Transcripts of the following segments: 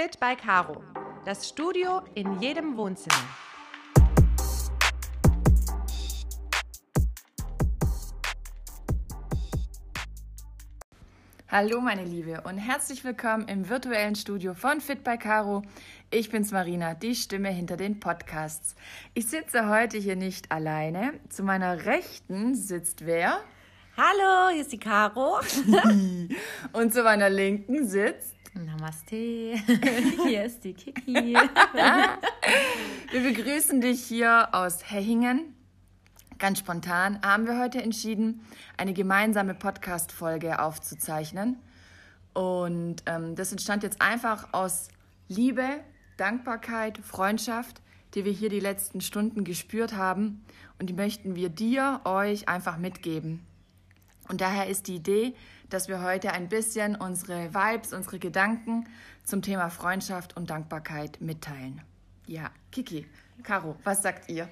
Fit by Caro. Das Studio in jedem Wohnzimmer. Hallo meine Liebe und herzlich willkommen im virtuellen Studio von Fit by Caro. Ich bin's Marina, die Stimme hinter den Podcasts. Ich sitze heute hier nicht alleine. Zu meiner Rechten sitzt wer? Hallo, hier ist die Caro. und zu meiner Linken sitzt Namaste, hier ist die Kiki. wir begrüßen dich hier aus Hechingen. Ganz spontan haben wir heute entschieden, eine gemeinsame Podcast-Folge aufzuzeichnen. Und ähm, das entstand jetzt einfach aus Liebe, Dankbarkeit, Freundschaft, die wir hier die letzten Stunden gespürt haben. Und die möchten wir dir, euch einfach mitgeben. Und daher ist die Idee, dass wir heute ein bisschen unsere Vibes, unsere Gedanken zum Thema Freundschaft und Dankbarkeit mitteilen. Ja, Kiki, Caro, was sagt ihr?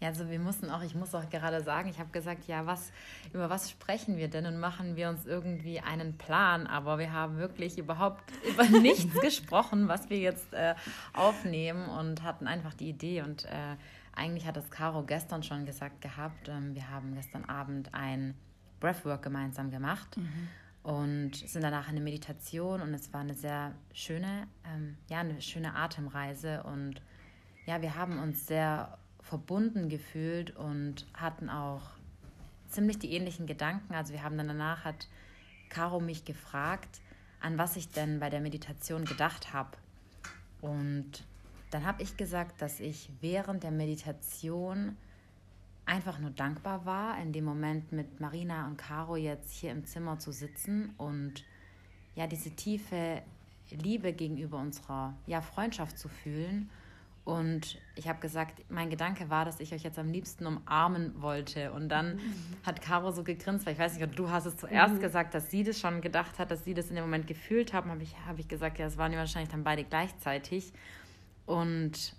Ja, also wir mussten auch, ich muss auch gerade sagen, ich habe gesagt, ja, was, über was sprechen wir denn und machen wir uns irgendwie einen Plan, aber wir haben wirklich überhaupt über nichts gesprochen, was wir jetzt äh, aufnehmen und hatten einfach die Idee und äh, eigentlich hat das Caro gestern schon gesagt gehabt, ähm, wir haben gestern Abend ein Breathwork gemeinsam gemacht mhm. und sind danach in eine Meditation und es war eine sehr schöne, ähm, ja, eine schöne Atemreise und ja, wir haben uns sehr verbunden gefühlt und hatten auch ziemlich die ähnlichen Gedanken. Also wir haben dann danach hat Caro mich gefragt, an was ich denn bei der Meditation gedacht habe. Und dann habe ich gesagt, dass ich während der Meditation einfach nur dankbar war, in dem Moment mit Marina und Caro jetzt hier im Zimmer zu sitzen und ja, diese tiefe Liebe gegenüber unserer ja, Freundschaft zu fühlen. Und ich habe gesagt, mein Gedanke war, dass ich euch jetzt am liebsten umarmen wollte. Und dann mhm. hat Caro so gegrinst, weil ich weiß nicht, du hast es zuerst mhm. gesagt, dass sie das schon gedacht hat, dass sie das in dem Moment gefühlt haben. Habe ich, hab ich gesagt, ja, es waren ja wahrscheinlich dann beide gleichzeitig. Und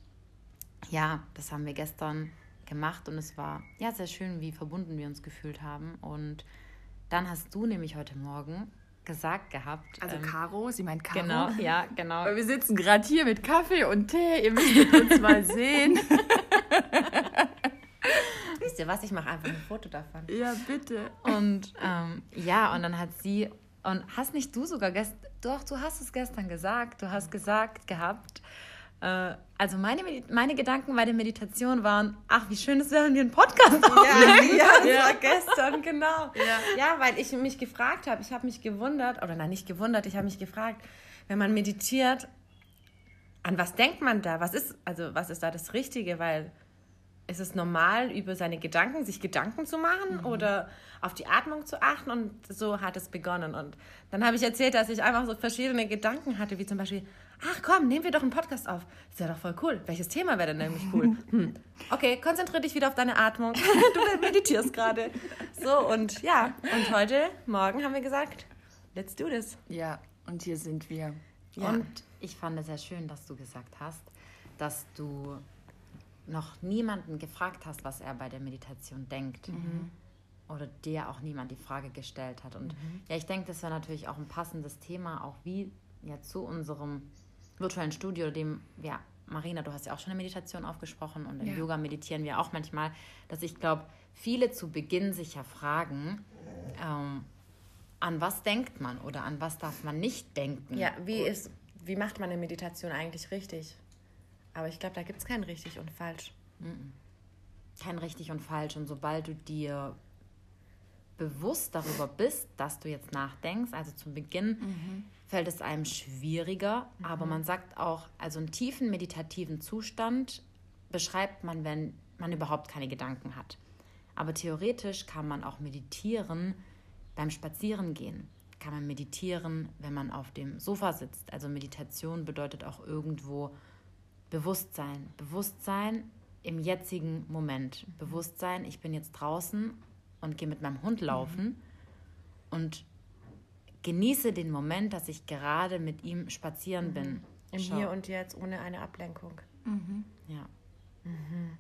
ja, das haben wir gestern gemacht und es war ja sehr schön, wie verbunden wir uns gefühlt haben. Und dann hast du nämlich heute Morgen gesagt gehabt. Also ähm, Caro, sie meint Caro. Genau, ja, genau. Weil wir sitzen gerade hier mit Kaffee und Tee, ihr müsst uns mal sehen. Wisst ihr was, ich mache einfach ein Foto davon. Ja, bitte. Und ähm, ja, und dann hat sie, und hast nicht du sogar gestern, doch, du hast es gestern gesagt, du hast gesagt gehabt, also meine, meine Gedanken bei der Meditation waren, ach, wie schön ist, wenn wir einen Podcast aufnehmen. Ja, ja das ja. war gestern, genau. Ja, ja weil ich mich gefragt habe, ich habe mich gewundert, oder nein, nicht gewundert, ich habe mich gefragt, wenn man meditiert, an was denkt man da? Was ist, also was ist da das Richtige? Weil ist es normal, über seine Gedanken, sich Gedanken zu machen mhm. oder auf die Atmung zu achten? Und so hat es begonnen. Und dann habe ich erzählt, dass ich einfach so verschiedene Gedanken hatte, wie zum Beispiel, ach komm, nehmen wir doch einen Podcast auf. Das wäre doch voll cool. Welches Thema wäre denn nämlich cool? Hm. Okay, konzentriere dich wieder auf deine Atmung. du meditierst gerade. So, und ja, und heute Morgen haben wir gesagt, let's do this. Ja, und hier sind wir. Ja. Und ich fand es sehr schön, dass du gesagt hast, dass du noch niemanden gefragt hast, was er bei der Meditation denkt. Mhm. Oder dir auch niemand die Frage gestellt hat. Und mhm. ja, ich denke, das wäre natürlich auch ein passendes Thema, auch wie ja zu unserem virtuellen Studio, dem, ja, Marina, du hast ja auch schon eine Meditation aufgesprochen und im ja. Yoga meditieren wir auch manchmal, dass ich glaube, viele zu Beginn sich ja fragen, ähm, an was denkt man oder an was darf man nicht denken? Ja, wie, ist, wie macht man eine Meditation eigentlich richtig? Aber ich glaube, da gibt es kein richtig und falsch. Kein richtig und falsch. Und sobald du dir bewusst darüber bist, dass du jetzt nachdenkst, also zum Beginn mhm. fällt es einem schwieriger, mhm. aber man sagt auch, also einen tiefen meditativen Zustand beschreibt man, wenn man überhaupt keine Gedanken hat. Aber theoretisch kann man auch meditieren beim Spazierengehen. Kann man meditieren, wenn man auf dem Sofa sitzt. Also Meditation bedeutet auch irgendwo Bewusstsein. Bewusstsein im jetzigen Moment. Bewusstsein, ich bin jetzt draußen und gehe mit meinem Hund laufen mhm. und genieße den Moment, dass ich gerade mit ihm spazieren mhm. bin. Im Schau. Hier und Jetzt, ohne eine Ablenkung. Mhm. Ja. Mhm.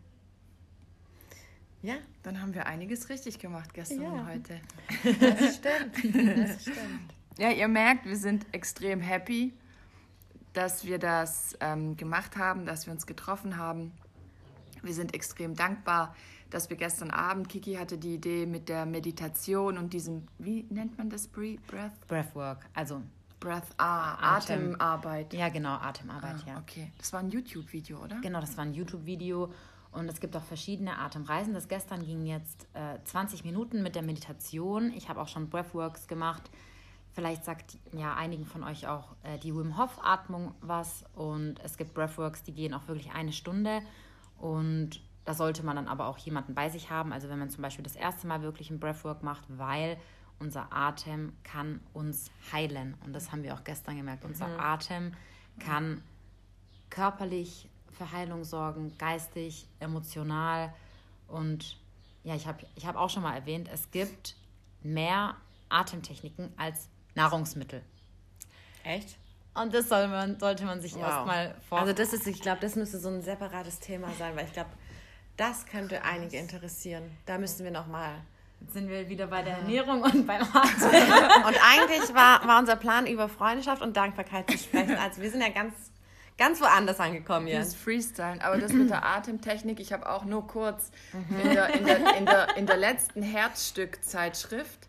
Ja. Dann haben wir einiges richtig gemacht gestern ja. und heute. Das stimmt. Das stimmt. Ja, ihr merkt, wir sind extrem happy dass wir das ähm, gemacht haben, dass wir uns getroffen haben. Wir sind extrem dankbar, dass wir gestern Abend, Kiki hatte die Idee mit der Meditation und diesem, wie nennt man das? Breath? Breathwork, also Breath, ah, Atem. Atemarbeit. Ja, genau, Atemarbeit, ah, ja. Okay, das war ein YouTube-Video, oder? Genau, das war ein YouTube-Video und es gibt auch verschiedene Atemreisen. Das gestern ging jetzt äh, 20 Minuten mit der Meditation. Ich habe auch schon Breathworks gemacht. Vielleicht sagt ja einigen von euch auch äh, die Wim Hof Atmung was und es gibt Breathworks, die gehen auch wirklich eine Stunde und da sollte man dann aber auch jemanden bei sich haben. Also wenn man zum Beispiel das erste Mal wirklich ein Breathwork macht, weil unser Atem kann uns heilen. Und das haben wir auch gestern gemerkt. Unser mhm. Atem kann körperlich für Heilung sorgen, geistig, emotional. Und ja, ich habe ich hab auch schon mal erwähnt, es gibt mehr Atemtechniken als Nahrungsmittel. Echt? Und das soll man, sollte man sich wow. erstmal vor. Also das ist, ich glaube, das müsste so ein separates Thema sein, weil ich glaube, das könnte einige interessieren. Da müssen wir noch mal Jetzt sind wir wieder bei der Ernährung und beim Atem. und eigentlich war, war unser Plan, über Freundschaft und Dankbarkeit zu sprechen. Also wir sind ja ganz, ganz woanders angekommen jetzt. Das Freestyle. Aber das mit der Atemtechnik, ich habe auch nur kurz mhm. in, der, in, der, in, der, in der letzten Herzstück-Zeitschrift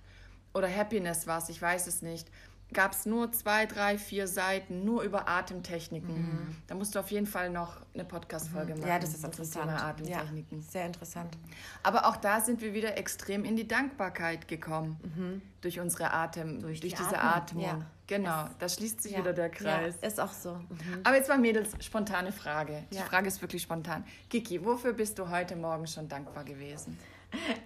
oder Happiness war es, ich weiß es nicht, gab es nur zwei, drei, vier Seiten nur über Atemtechniken. Mhm. Da musst du auf jeden Fall noch eine Podcast-Folge mhm. machen. Ja, das ist interessant. Atemtechniken. Ja, sehr interessant. Aber auch da sind wir wieder extrem in die Dankbarkeit gekommen. Mhm. Durch unsere Atem, durch, durch die diese Atmung. Ja. Genau, da schließt sich ja. wieder der Kreis. Ja, ist auch so. Mhm. Aber jetzt mal Mädels, spontane Frage. Die Frage ist wirklich spontan. Kiki, wofür bist du heute Morgen schon dankbar gewesen?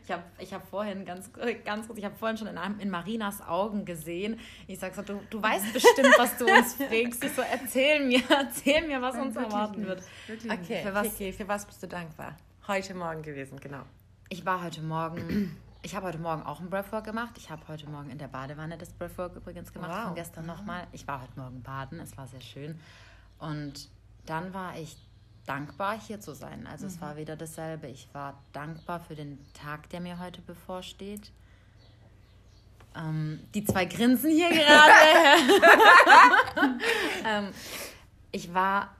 Ich habe ich hab vorhin ganz, ganz kurz, ich habe vorhin schon in, in Marinas Augen gesehen. Ich sage so, du, du weißt bestimmt, was du uns fragst. Ich so, erzähl mir, erzähl mir, was Nein, uns erwarten wird. Okay, für was, okay, für was bist du dankbar? Heute Morgen gewesen, genau. Ich war heute Morgen, ich habe heute Morgen auch ein Breathwork gemacht. Ich habe heute Morgen in der Badewanne das Breathwork übrigens gemacht, wow. von gestern nochmal. Ich war heute Morgen baden, es war sehr schön. Und dann war ich dankbar, hier zu sein. Also mhm. es war wieder dasselbe. Ich war dankbar für den Tag, der mir heute bevorsteht. Ähm, die zwei grinsen hier gerade. ähm, ich war,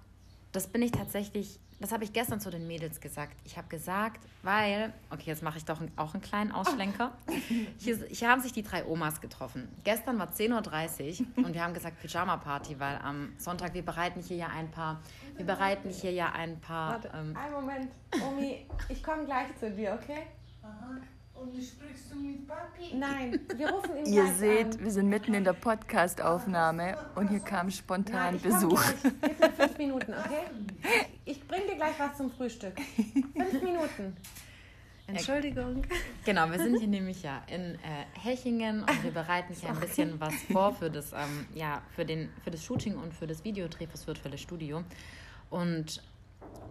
das bin ich tatsächlich das habe ich gestern zu den Mädels gesagt. Ich habe gesagt, weil, okay, jetzt mache ich doch auch einen kleinen Ausschlenker. Hier, hier, haben sich die drei Omas getroffen. Gestern war 10.30 Uhr und wir haben gesagt Pyjama-Party, weil am Sonntag, wir bereiten hier ja ein paar, wir bereiten hier ja ein paar... Warte, ähm, einen Moment, Omi, ich komme gleich zu dir, okay? Aha. Und sprichst du mit Papi? Nein, wir rufen ihn Ihr seht, an. wir sind mitten in der Podcast-Aufnahme und hier kam spontan Nein, Besuch. Gleich. Gib mir fünf Minuten, okay? Ich bring dir gleich was zum Frühstück. Fünf Minuten. Entschuldigung. Genau, wir sind hier nämlich ja in äh, Hechingen und wir bereiten hier ein bisschen was vor für das, ähm, ja, für, den, für das Shooting und für das Videodreh fürs virtuelle Studio. Und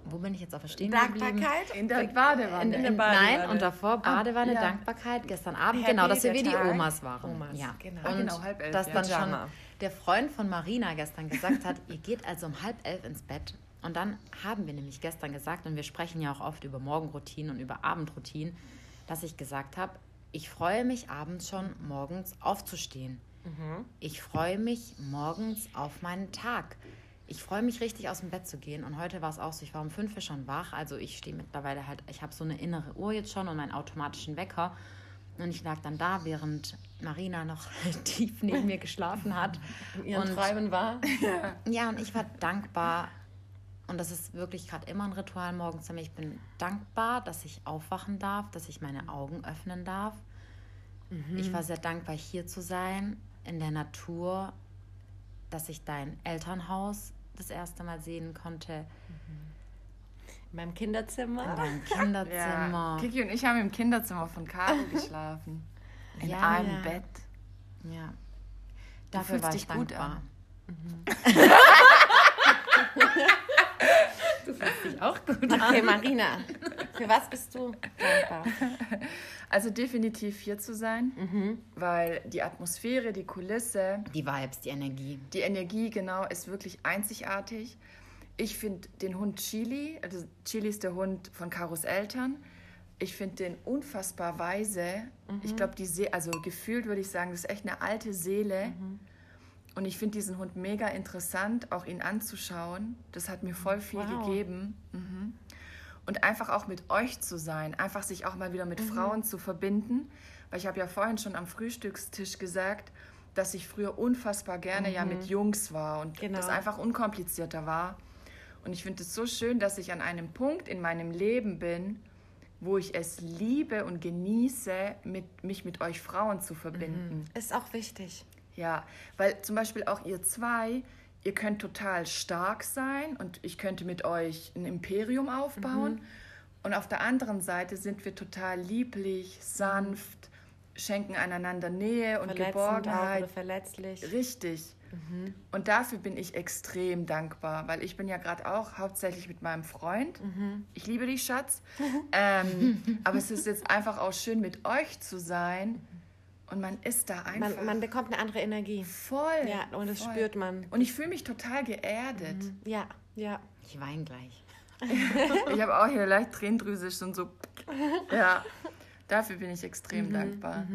wo bin ich jetzt auf Verstehen Dankbarkeit? In der Badewanne. In, in, in, nein, und davor Badewanne, ah, ja. Dankbarkeit, gestern Abend, Happy genau, dass wir wie die Omas waren. Omas, ja. genau. Und genau, halb elf, dass ja. dann schon der Freund von Marina gestern gesagt hat, ihr geht also um halb elf ins Bett. Und dann haben wir nämlich gestern gesagt, und wir sprechen ja auch oft über Morgenroutinen und über Abendroutinen, dass ich gesagt habe, ich freue mich abends schon morgens aufzustehen. Mhm. Ich freue mich morgens auf meinen Tag ich freue mich richtig aus dem Bett zu gehen. Und heute war es auch so, ich war um fünf Uhr schon wach. Also ich stehe mittlerweile halt, ich habe so eine innere Uhr jetzt schon und einen automatischen Wecker. Und ich lag dann da, während Marina noch tief neben mir geschlafen hat. In ihren und, Träumen war. ja, und ich war dankbar. Und das ist wirklich gerade immer ein Ritual morgens für mich. Ich bin dankbar, dass ich aufwachen darf, dass ich meine Augen öffnen darf. Mhm. Ich war sehr dankbar, hier zu sein, in der Natur, dass ich dein Elternhaus das erste Mal sehen konnte. In meinem Kinderzimmer. In deinem Kinderzimmer. Ja. Kiki und ich haben im Kinderzimmer von Caro geschlafen. In ja, einem ja. Bett. Ja. Dafür du war ich dankbar. Mhm. du fühlst dich auch gut an. Okay, Marina, für was bist du dankbar? Also definitiv hier zu sein, mhm. weil die Atmosphäre, die Kulisse, die Vibes, die Energie. Die Energie, genau, ist wirklich einzigartig. Ich finde den Hund Chili, also Chili ist der Hund von Karos Eltern. Ich finde den unfassbar weise. Mhm. Ich glaube, die See also gefühlt würde ich sagen, das ist echt eine alte Seele. Mhm. Und ich finde diesen Hund mega interessant, auch ihn anzuschauen. Das hat mir voll viel Wow. gegeben. Mhm. Und einfach auch mit euch zu sein, einfach sich auch mal wieder mit Mhm. Frauen zu verbinden. Weil ich habe ja vorhin schon am Frühstückstisch gesagt, dass ich früher unfassbar gerne ja mit Jungs war und Mhm. Genau. das einfach unkomplizierter war. Und ich finde es so schön, dass ich an einem Punkt in meinem Leben bin, wo ich es liebe und genieße, mit, mich mit euch Frauen zu verbinden. Ist auch wichtig. Ja, weil zum Beispiel auch ihr zwei, ihr könnt total stark sein und ich könnte mit euch ein Imperium aufbauen. Und auf der anderen Seite sind wir total lieblich, sanft, schenken einander Nähe und Geborgenheit. verletzlich. Richtig. Und dafür bin ich extrem dankbar, weil ich bin ja gerade auch hauptsächlich mit meinem Freund. Ich liebe dich, Schatz. ähm, aber es ist jetzt einfach auch schön, mit euch zu sein. Und man ist da einfach Man, man bekommt eine andere Energie. voll. Ja, und das voll. spürt man. Und ich fühle mich total geerdet. Ja, ja. Ich weine gleich. Ich habe auch hier leicht tränendrüsig und so. Ja, dafür bin ich extrem Mhm, dankbar.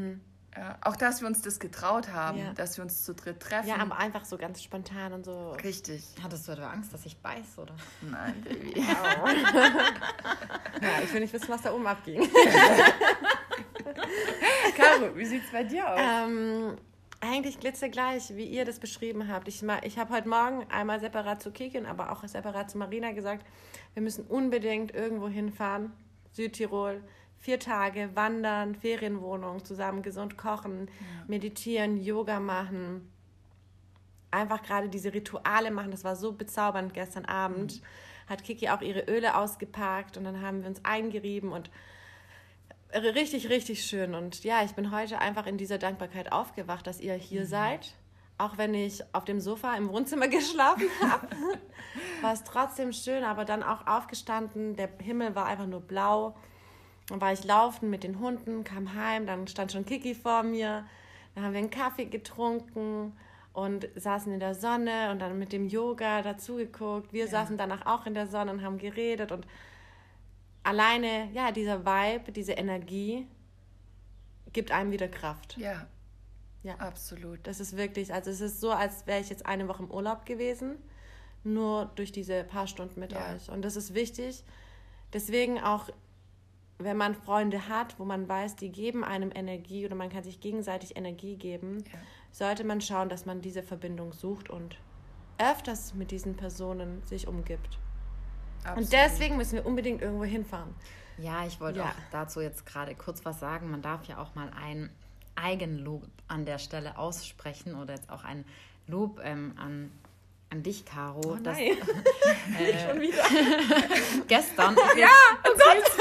Ja, auch, dass wir uns das getraut haben, Ja. dass wir uns zu dritt treffen. Ja, aber einfach so ganz spontan und so. Richtig. Hattest du etwa Angst, dass ich beiß, oder? Nein, Baby. Ja, ich will nicht wissen, was da oben abging. Caro, wie sieht's bei dir aus? Ähm, eigentlich glitzergleich, wie ihr das beschrieben habt. Ich, ich habe heute Morgen einmal separat zu Kiki und aber auch separat zu Marina gesagt, wir müssen unbedingt irgendwo hinfahren, Südtirol, vier Tage wandern, Ferienwohnung, zusammen gesund kochen, meditieren, Yoga machen. Einfach gerade diese Rituale machen, das war so bezaubernd gestern Abend. Hat Kiki auch ihre Öle ausgepackt und dann haben wir uns eingerieben und richtig, richtig schön. Und ja, ich bin heute einfach in dieser Dankbarkeit aufgewacht, dass ihr hier seid. Auch wenn ich auf dem Sofa im Wohnzimmer geschlafen habe, war es trotzdem schön, aber dann auch aufgestanden. Der Himmel war einfach nur blau. Dann war ich laufen mit den Hunden, kam heim, dann stand schon Kiki vor mir. Dann haben wir einen Kaffee getrunken und saßen in der Sonne und dann mit dem Yoga dazugeguckt. Wir saßen danach auch in der Sonne und haben geredet und alleine, ja, dieser Vibe, diese Energie gibt einem wieder Kraft. ja, Ja. absolut. Das ist wirklich, also es ist so, als wäre ich jetzt eine Woche im Urlaub gewesen, nur durch diese paar Stunden mit Ja. euch. Und das ist wichtig. Deswegen auch, wenn man Freunde hat, wo man weiß, die geben einem Energie oder man kann sich gegenseitig Energie geben, Ja. sollte man schauen, dass man diese Verbindung sucht und öfters mit diesen Personen sich umgibt. Absolut. Und deswegen müssen wir unbedingt irgendwo hinfahren. Ja, ich wollte Ja. auch dazu jetzt gerade kurz was sagen. Man darf ja auch mal ein Eigenlob an der Stelle aussprechen oder jetzt auch ein Lob ähm, an, an dich, Caro. Oh dass, nein, schon wieder. gestern. Ja, oh Gott.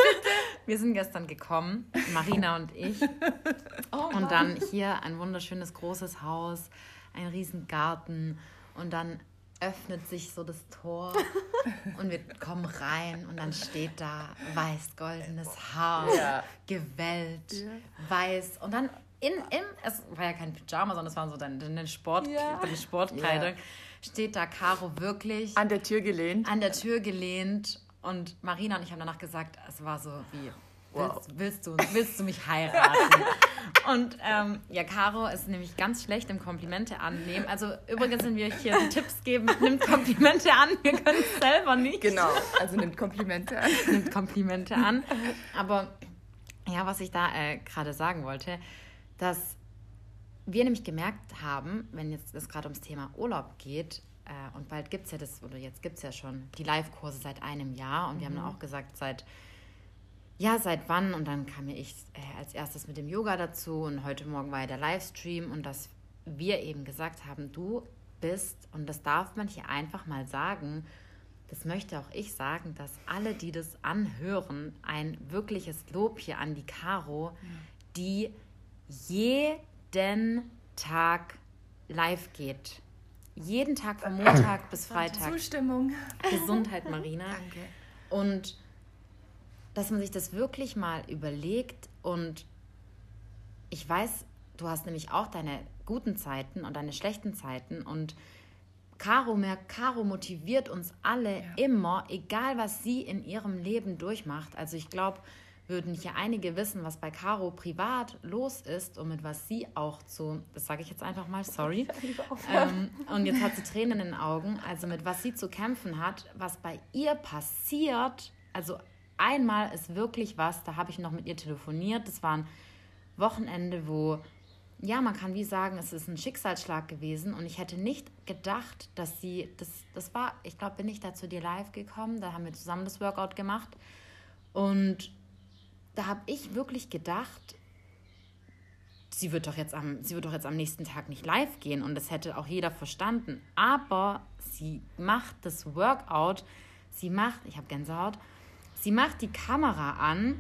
Wir sind gestern gekommen, Marina und ich. und dann hier ein wunderschönes großes Haus, ein riesen Garten und dann öffnet sich so das Tor und wir kommen rein und dann steht da weiß-goldenes Haar, Ja. gewellt, weiß und dann in, im, es war ja kein Pyjama, sondern es war so deine, deine Sport, Ja. deine Sportkleidung, steht da Caro wirklich An der Tür gelehnt. an der Tür gelehnt und Marina und ich haben danach gesagt, es war so wie, Wow. willst, willst, du, willst du mich heiraten? und ähm, ja, Caro ist nämlich ganz schlecht im Komplimente annehmen. Also übrigens sind wir hier Tipps geben, nimmt Komplimente an, wir können es selber nicht. Genau, also nimmt Komplimente an. Nimmt Komplimente an. Aber ja, was ich da äh, gerade sagen wollte, dass wir nämlich gemerkt haben, wenn jetzt es gerade ums Thema Urlaub geht, äh, und bald gibt es ja das, oder jetzt gibt es ja schon die Live-Kurse seit einem Jahr und wir haben dann auch gesagt, seit, ja, seit wann? Und dann kam ja ich äh, als erstes mit dem Yoga dazu und heute Morgen war ja der Livestream und dass wir eben gesagt haben, du bist, und das darf man hier einfach mal sagen, das möchte auch ich sagen, dass alle, die das anhören, ein wirkliches Lob hier an die Caro, die jeden Tag live geht. Jeden Tag von Montag bis Freitag. Zustimmung. Gesundheit, Marina. Danke. Und dass man sich das wirklich mal überlegt und ich weiß, du hast nämlich auch deine guten Zeiten und deine schlechten Zeiten und Caro merkt, Caro motiviert uns alle immer, egal was sie in ihrem Leben durchmacht. Also ich glaube, würden hier einige wissen, was bei Caro privat los ist und mit was sie auch zu, das sage ich jetzt einfach mal, sorry. Ähm, und jetzt hat sie Tränen in den Augen, also mit was sie zu kämpfen hat, was bei ihr passiert. Also einmal ist wirklich was, da habe ich noch mit ihr telefoniert. Das war ein Wochenende, wo, ja, man kann wie sagen, es ist ein Schicksalsschlag gewesen. Und ich hätte nicht gedacht, dass sie, das, das war, ich glaube, bin ich da zu dir live gekommen, da haben wir zusammen das Workout gemacht. Und da habe ich wirklich gedacht, sie wird doch jetzt am, sie wird doch jetzt am nächsten Tag nicht live gehen. Und das hätte auch jeder verstanden. Aber sie macht das Workout, sie macht, ich habe Gänsehaut, sie macht die Kamera an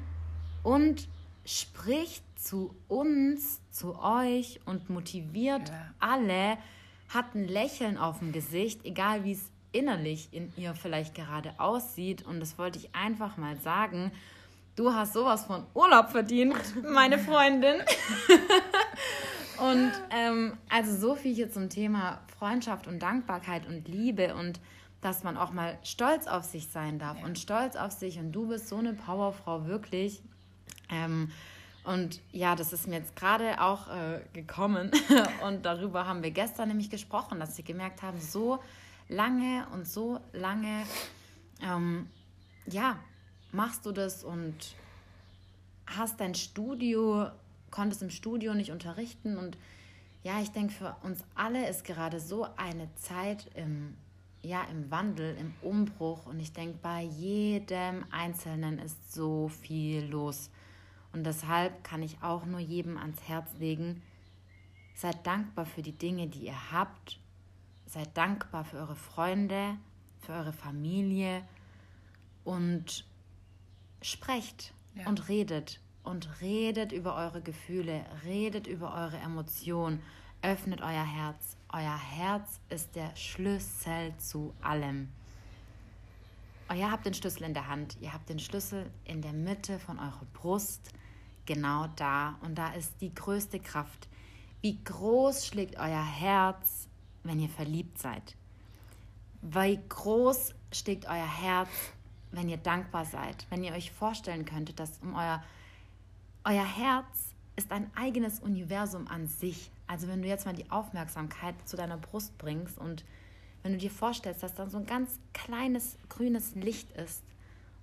und spricht zu uns, zu euch und motiviert ja. alle, hat ein Lächeln auf dem Gesicht, egal wie es innerlich in ihr vielleicht gerade aussieht. Und das wollte ich einfach mal sagen. Du hast sowas von Urlaub verdient, meine Freundin. und ähm, also so viel hier zum Thema Freundschaft und Dankbarkeit und Liebe und dass man auch mal stolz auf sich sein darf ja. und stolz auf sich. Und du bist so eine Powerfrau, wirklich. Ähm, und ja, das ist mir jetzt gerade auch äh, gekommen. und darüber haben wir gestern nämlich gesprochen, dass wir gemerkt haben, so lange und so lange, ähm, ja, machst du das und hast dein Studio, konntest im Studio nicht unterrichten. Und ja, ich denke, für uns alle ist gerade so eine Zeit im, ja, im Wandel, im Umbruch. Und ich denke, bei jedem Einzelnen ist so viel los. Und deshalb kann ich auch nur jedem ans Herz legen, seid dankbar für die Dinge, die ihr habt. Seid dankbar für eure Freunde, für eure Familie und sprecht ja. und redet und redet über eure Gefühle, redet über eure Emotionen, öffnet euer Herz. Euer Herz ist der Schlüssel zu allem. Ihr habt den Schlüssel in der Hand, ihr habt den Schlüssel in der Mitte von eurer Brust, genau da. Und da ist die größte Kraft. Wie groß schlägt euer Herz, wenn ihr verliebt seid? Wie groß schlägt euer Herz, wenn ihr dankbar seid, wenn ihr euch vorstellen könntet, dass um euer, euer Herz ist ein eigenes Universum an sich. Also wenn du jetzt mal die Aufmerksamkeit zu deiner Brust bringst und wenn du dir vorstellst, dass da so ein ganz kleines grünes Licht ist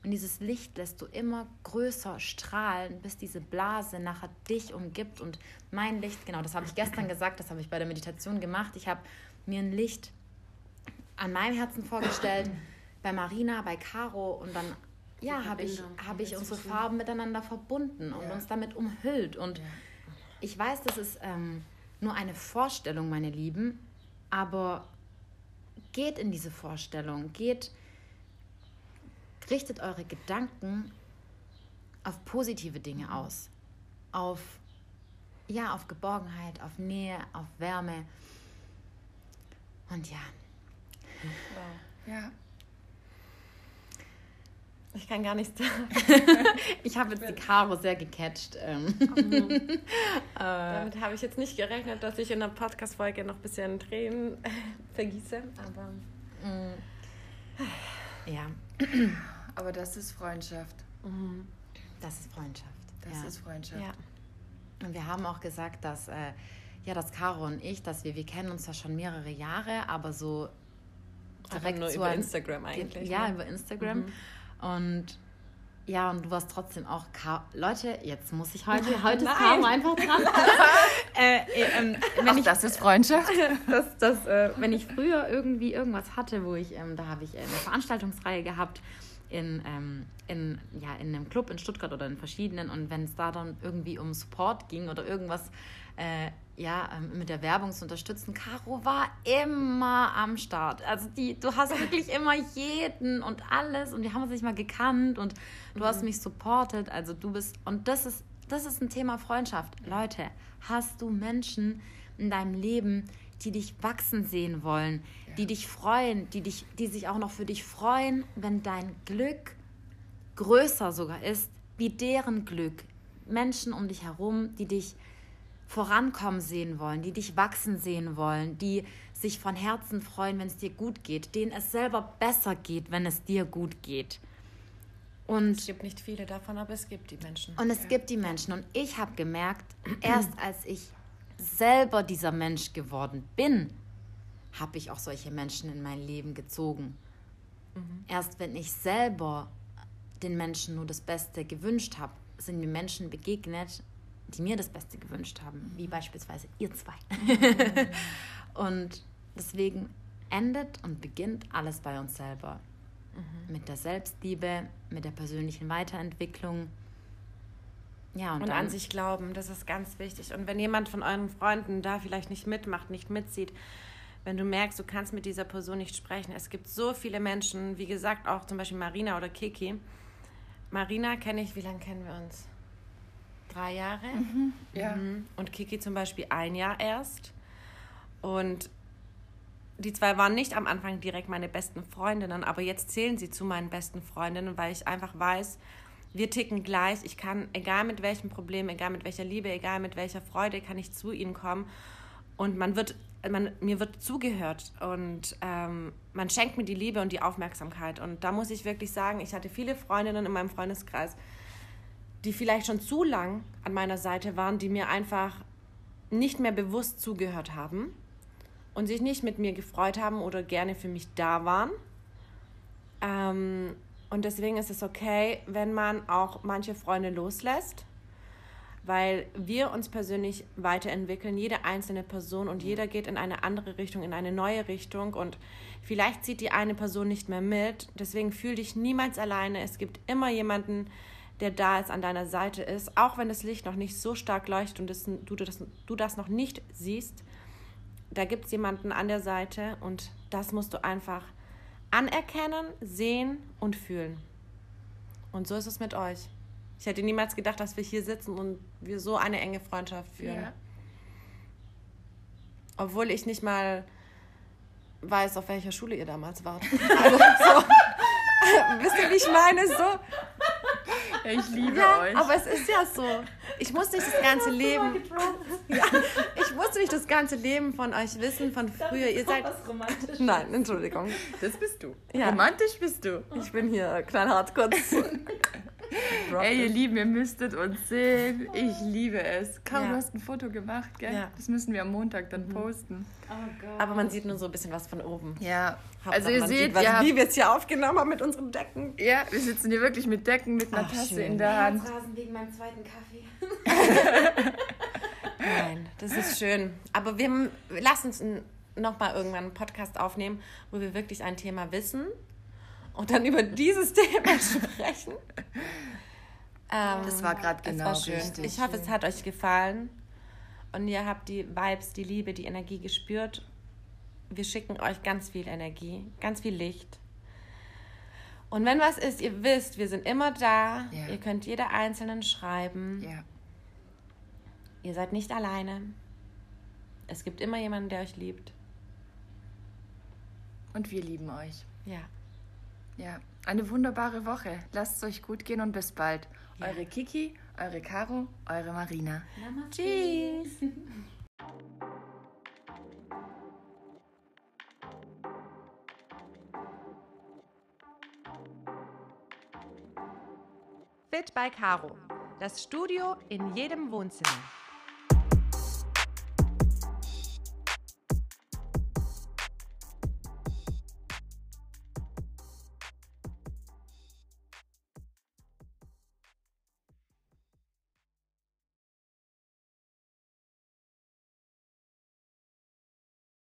und dieses Licht lässt du immer größer strahlen, bis diese Blase nachher dich umgibt und mein Licht, genau, das habe ich gestern gesagt, das habe ich bei der Meditation gemacht. Ich habe mir ein Licht an meinem Herzen vorgestellt bei Marina, bei Caro und dann ja, habe ich, hab ich unsere Farben miteinander verbunden und ja. uns damit umhüllt. Und ja. ich weiß, das ist ähm, nur eine Vorstellung, meine Lieben, aber geht in diese Vorstellung, geht, richtet eure Gedanken auf positive Dinge aus, auf ja, auf Geborgenheit, auf Nähe, auf Wärme. Und ja. Wow. Ja, ich kann gar nichts sagen. ich habe jetzt die Caro sehr gecatcht. Ähm. Mhm. äh, Damit habe ich jetzt nicht gerechnet, dass ich in der Podcast-Folge noch ein bisschen Tränen vergieße. Aber. Mm. Ja. Aber das ist Freundschaft. Mhm. Das ist Freundschaft. Das ja. ist Freundschaft. Ja. Und wir haben auch gesagt, dass, äh, ja, dass Caro und ich, dass wir, wir kennen uns ja schon mehrere Jahre, aber so direkt nur über Instagram eigentlich. Ja, ne? über Instagram. Mhm. Und ja, und du warst trotzdem auch Ka Leute, jetzt muss ich heute, heute ist Caro einfach dran. äh, äh, ähm, wenn Ach, ich, das ist Freundschaft. das, das, äh, wenn ich früher irgendwie irgendwas hatte, wo ich, ähm, da habe ich eine Veranstaltungsreihe gehabt in, ähm, in, ja, in einem Club in Stuttgart oder in verschiedenen und wenn es da dann irgendwie um Support ging oder irgendwas, äh, ja, ähm, mit der Werbung zu unterstützen. Caro war immer am Start. Also die, du hast wirklich immer jeden und alles und wir haben uns nicht mal gekannt und du mhm. hast mich supportet. Also du bist, und das ist, das ist ein Thema Freundschaft. Leute, hast du Menschen in deinem Leben, die dich wachsen sehen wollen, ja. die dich freuen, die, dich, die sich auch noch für dich freuen, wenn dein Glück größer sogar ist, wie deren Glück. Menschen um dich herum, die dich vorankommen sehen wollen, die dich wachsen sehen wollen, die sich von Herzen freuen, wenn es dir gut geht, denen es selber besser geht, wenn es dir gut geht. Und Es gibt nicht viele davon, aber es gibt die Menschen. Und es gibt die Menschen. Und ich habe gemerkt, erst als ich selber dieser Mensch geworden bin, habe ich auch solche Menschen in mein Leben gezogen. Erst wenn ich selber den Menschen nur das Beste gewünscht habe, sind mir Menschen begegnet, die mir das Beste gewünscht haben, wie beispielsweise ihr zwei. und deswegen endet und beginnt alles bei uns selber. Mit der Selbstliebe, mit der persönlichen Weiterentwicklung. Ja, und, Und an sich glauben, das ist ganz wichtig. Und wenn jemand von euren Freunden da vielleicht nicht mitmacht, nicht mitzieht, wenn du merkst, du kannst mit dieser Person nicht sprechen. Es gibt so viele Menschen, wie gesagt, auch zum Beispiel Marina oder Kiki. Marina kenne ich, wie lange kennen wir uns? Drei Jahre? Ja. Mhm. Und Kiki zum Beispiel ein Jahr erst. Und die zwei waren nicht am Anfang direkt meine besten Freundinnen, aber jetzt zählen sie zu meinen besten Freundinnen, weil ich einfach weiß, wir ticken gleich. Ich kann, egal mit welchem Problem, egal mit welcher Liebe, egal mit welcher Freude, kann ich zu ihnen kommen. Und man wird, man, mir wird zugehört und ähm, man schenkt mir die Liebe und die Aufmerksamkeit. Und da muss ich wirklich sagen, ich hatte viele Freundinnen in meinem Freundeskreis, die vielleicht schon zu lang an meiner Seite waren, die mir einfach nicht mehr bewusst zugehört haben und sich nicht mit mir gefreut haben oder gerne für mich da waren. Ähm, und deswegen ist es okay, wenn man auch manche Freunde loslässt, weil wir uns persönlich weiterentwickeln, jede einzelne Person und jeder geht in eine andere Richtung, in eine neue Richtung und vielleicht zieht die eine Person nicht mehr mit. Deswegen fühl dich niemals alleine. Es gibt immer jemanden, der da ist, an deiner Seite ist, auch wenn das Licht noch nicht so stark leuchtet und das, du, das, du das noch nicht siehst. Da gibt es jemanden an der Seite und das musst du einfach anerkennen, sehen und fühlen. Und so ist es mit euch. Ich hätte niemals gedacht, dass wir hier sitzen und wir so eine enge Freundschaft führen. Ja. Obwohl ich nicht mal weiß, auf welcher Schule ihr damals wart. Also so, wisst ihr, wie ich meine? So, Ich liebe ja, euch. aber es ist ja so. Ich muss nicht das ganze Leben. Ja, ich musste nicht das ganze Leben von euch wissen, von früher. Ihr seid. romantisch. Nein, Entschuldigung. das bist du. Ja. Romantisch bist du. Ich bin hier knallhart kurz. Ey, ihr Lieben, ihr müsstet uns sehen. Ich liebe es. Caro, Ja. du hast ein Foto gemacht, gell? Ja. Das müssen wir am Montag dann posten. Oh Gott. Aber man sieht nur so ein bisschen was von oben. Ja. Hauptsache, Also ihr seht, was, haben, wie wir es hier aufgenommen haben mit unseren Decken. ja, wir sitzen hier wirklich mit Decken, mit einer Ach, Tasse schön. in der Hand. Herzrasen wegen meinem zweiten Kaffee. Nein, das ist schön. Aber wir lassen uns nochmal irgendwann einen Podcast aufnehmen, wo wir wirklich ein Thema wissen und dann über dieses Thema sprechen. Ähm, Das war gerade genau war schön. richtig. Ich hoffe, es hat euch gefallen und ihr habt die Vibes, die Liebe, die Energie gespürt. Wir schicken euch ganz viel Energie, ganz viel Licht. Und wenn was ist, ihr wisst, wir sind immer da. Ja. Ihr könnt jeder Einzelnen schreiben. Ja. Ihr seid nicht alleine. Es gibt immer jemanden, der euch liebt. Und wir lieben euch. Ja. Ja. Eine wunderbare Woche. Lasst es euch gut gehen und bis bald. Eure Kiki, eure Caro, eure Marina. Tschüss. Fit by Caro. Das Studio in jedem Wohnzimmer.